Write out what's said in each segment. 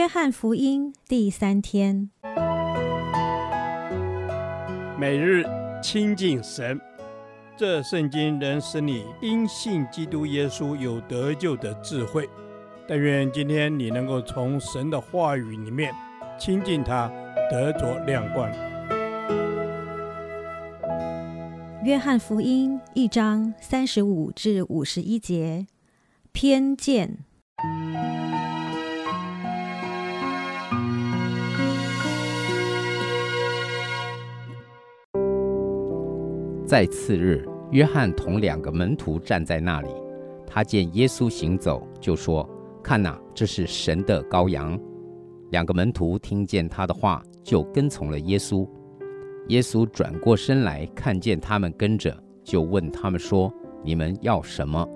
约翰福音第三天，每日亲近神，这圣经能使你因信基督耶稣有得救的智慧。但愿今天你能够从神的话语里面亲近他，得着亮光。约翰福音一章三十五至五十一节，偏见。在次日，约翰同两个门徒站在那里，他见耶稣行走，就说：“看哪，这是神的羔羊。”两个门徒听见他的话，就跟从了耶稣。耶稣转过身来，看见他们跟着，就问他们说：“你们要什么？”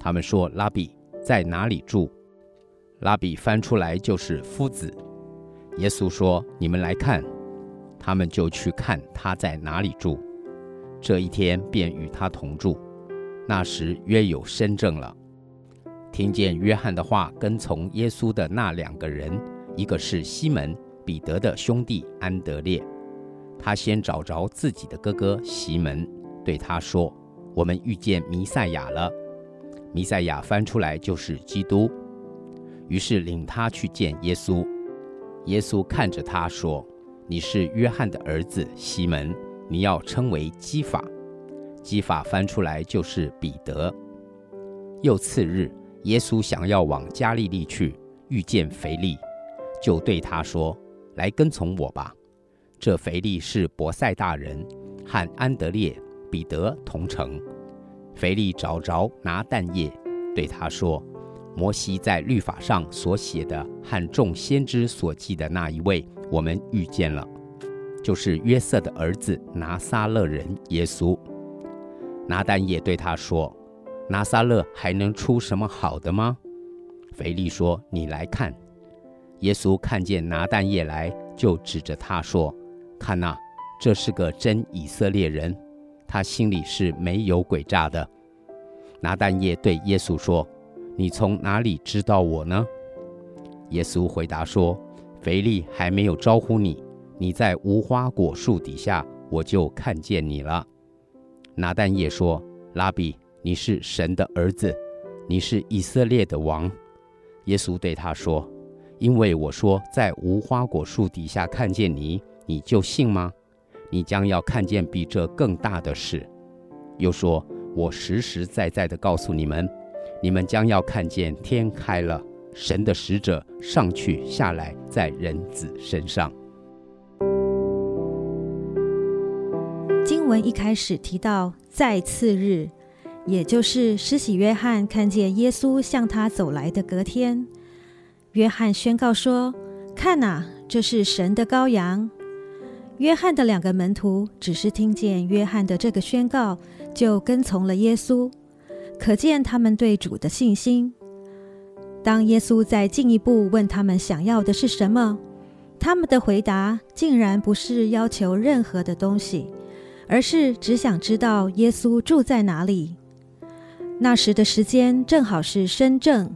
他们说：“拉比，在哪里住？”拉比翻出来就是夫子。耶稣说：“你们来看。”他们就去看他在哪里住。这一天便与他同住。那时约有身正了。听见约翰的话，跟从耶稣的那两个人，一个是西门彼得的兄弟安德烈。他先找着自己的哥哥西门，对他说：“我们遇见弥赛亚了。”弥赛亚翻出来就是基督。于是领他去见耶稣。耶稣看着他说：“你是约翰的儿子西门。”你要称为基法，基法翻出来就是彼得。又次日，耶稣想要往加利利去，遇见腓利，就对他说：“来跟从我吧。”这腓利是伯赛大人，和安德烈、彼得同城。腓利找着拿蛋液，对他说：“摩西在律法上所写的和众先知所记的那一位，我们遇见了。”就是约瑟的儿子拿撒勒人耶稣。拿但业对他说：“拿撒勒还能出什么好的吗？”腓利说：“你来看。”耶稣看见拿但业来，就指着他说：“看哪，这是个真以色列人，他心里是没有诡诈的。”拿但业对耶稣说：“你从哪里知道我呢？”耶稣回答说：“腓利还没有招呼你。”你在无花果树底下，我就看见你了。拿但业说：“拉比，你是神的儿子，你是以色列的王。”耶稣对他说：“因为我说在无花果树底下看见你，你就信吗？你将要看见比这更大的事。”又说：“我实实在在的告诉你们，你们将要看见天开了，神的使者上去下来在人子身上。”文一开始提到，在次日，也就是施洗约翰看见耶稣向他走来的隔天，约翰宣告说：“看哪，这是神的羔羊。”约翰的两个门徒只是听见约翰的这个宣告，就跟从了耶稣，可见他们对主的信心。当耶稣再进一步问他们想要的是什么，他们的回答竟然不是要求任何的东西。而是只想知道耶稣住在哪里。那时的时间正好是申正，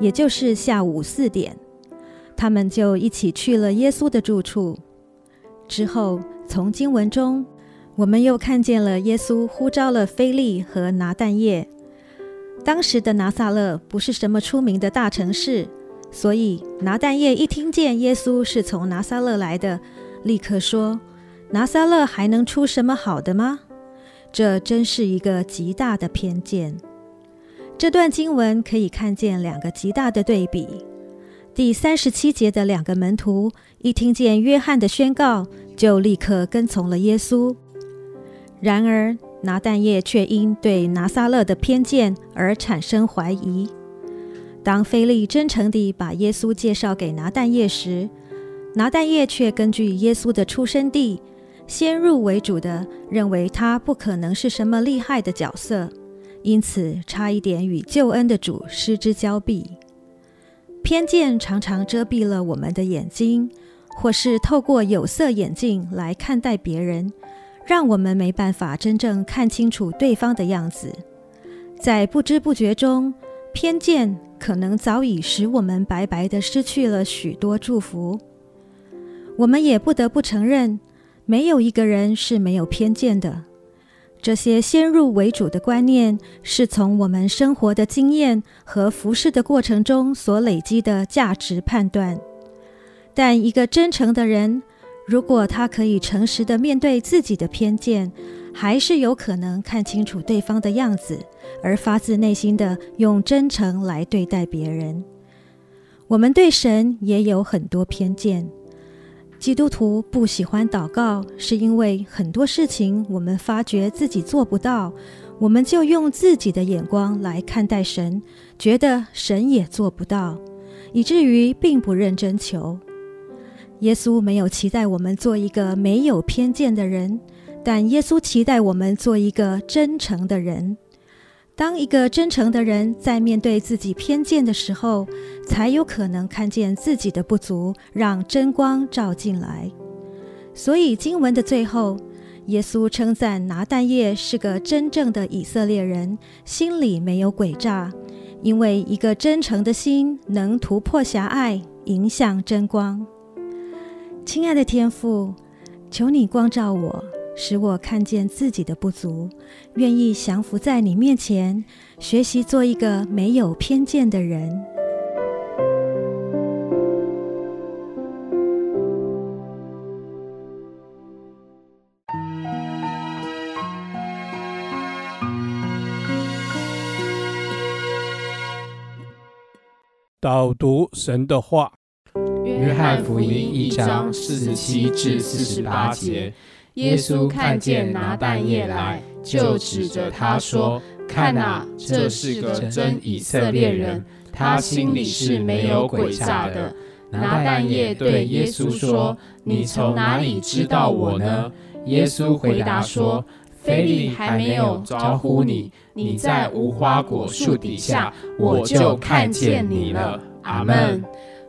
也就是下午四点。他们就一起去了耶稣的住处。之后，从经文中，我们又看见了耶稣呼召了腓利和拿但业。当时的拿撒勒不是什么出名的大城市，所以拿但业一听见耶稣是从拿撒勒来的，立刻说。拿撒勒还能出什么好的吗？这真是一个极大的偏见。这段经文可以看见两个极大的对比。第三十七节的两个门徒一听见约翰的宣告，就立刻跟从了耶稣。然而拿但业却因对拿撒勒的偏见而产生怀疑。当腓利真诚地把耶稣介绍给拿但业时，拿但业却根据耶稣的出生地。先入为主的认为他不可能是什么厉害的角色，因此差一点与救恩的主失之交臂。偏见常常遮蔽了我们的眼睛，或是透过有色眼镜来看待别人，让我们没办法真正看清楚对方的样子。在不知不觉中，偏见可能早已使我们白白的失去了许多祝福。我们也不得不承认，没有一个人是没有偏见的。这些先入为主的观念，是从我们生活的经验和服侍的过程中所累积的价值判断。但一个真诚的人，如果他可以诚实的面对自己的偏见，还是有可能看清楚对方的样子，而发自内心的用真诚来对待别人。我们对神也有很多偏见。基督徒不喜欢祷告，是因为很多事情我们发觉自己做不到，我们就用自己的眼光来看待神，觉得神也做不到，以至于并不认真求。耶稣没有期待我们做一个没有偏见的人，但耶稣期待我们做一个真诚的人。当一个真诚的人在面对自己偏见的时候，才有可能看见自己的不足，让真光照进来。所以经文的最后，耶稣称赞拿但业是个真正的以色列人，心里没有诡诈，因为一个真诚的心能突破狭隘，迎向真光。亲爱的天父，求你光照我。使我看见自己的不足，愿意降服在你面前，学习做一个没有偏见的人。导读神的话，《约翰福音》一章四十七至四十八节。耶稣看见拿但业来，就指着他说：“看啊，这是个真以色列人，他心里是没有诡诈的。”拿但业对耶稣说：“你从哪里知道我呢？”耶稣回答说：“菲利还没有招呼你，你在无花果树底下，我就看见你了。”阿门。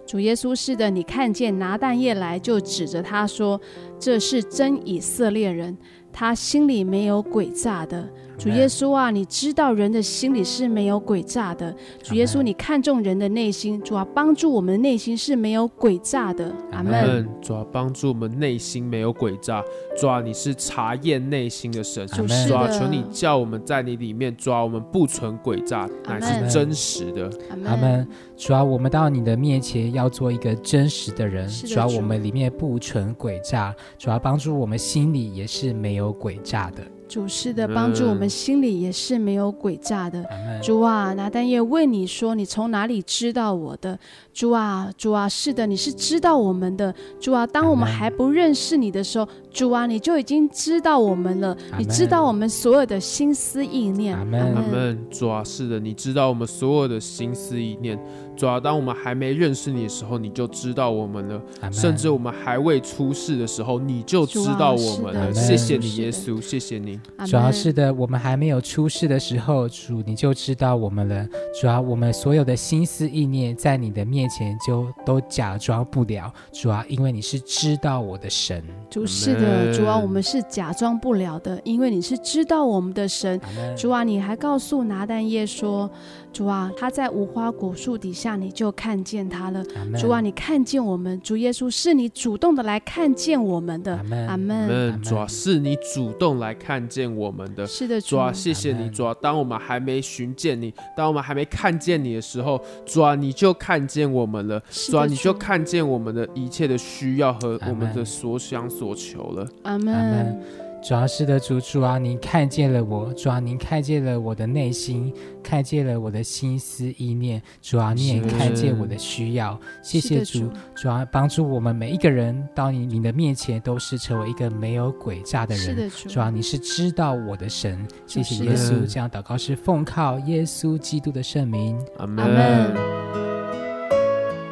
主耶稣是的，你看见拿蛋液来，就指着他说：“这是真以色列人，他心里没有诡诈的。”主耶稣啊，你知道人的心里是没有诡诈的。主耶稣，你看重人的内心，主啊，帮助我们的内心是没有诡诈的。阿门。主啊，帮助我们内心没有诡诈。主啊，你是查验内心的神。主啊，求你叫我们在你里面，主啊，我们不存诡诈，乃是真实的。阿门。主啊，我们到你的面前要做一个真实的人。主啊，我们里面不存诡诈。主啊，帮助我们心里也是没有诡诈的。主是的，帮助我们心里也是没有诡诈的。嗯、主啊，拿但业问你说：“你从哪里知道我的？”主啊，主啊，是的，你是知道我们的。主啊，当我们还不认识你的时候，主啊，你就已经知道我们了。你知道我们所有的心思意念。阿门。主啊，是的，你知道我们所有的心思意念。主啊，当我们还没认识你的时候，你就知道我们了。甚至我们还未出世的时候，你就知道我们了。谢谢你，耶稣，谢谢你。主要是的，我们还没有出世的时候，主你就知道我们了。主要我们所有的心思意念，在你的面前就都假装不了。主要因为你是知道我的神。主是的，主要，我们是假装不了的，因为你是知道我们的神。主啊，你还告诉拿但业说。主啊，他在无花果树底下，你就看见他了。主啊，你看见我们，主耶稣是你主动的来看见我们的。阿门。主啊，是你主动来看见我们的。是的，主啊，谢谢你。主啊，当我们还没寻见你，当我们还没看见你的时候，主啊，你就看见我们了。主啊，你就看见我们的一切的需要和我们的所想所求了。阿门。主要是的，主主啊，您看见了我，主啊，您看见了我的内心，看见了我的心思意念，主啊，你也看见我的需要。谢谢主，主啊，帮助我们每一个人到你你的面前，都是成为一个没有诡诈的人。是的，主，主啊，你是知道我的神。谢谢耶稣，这样祷告是奉靠耶稣基督的圣名。阿门。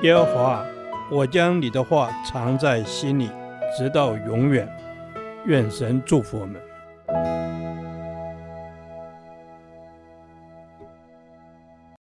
耶和华，我将你的话藏在心里，直到永远。愿神祝福我们。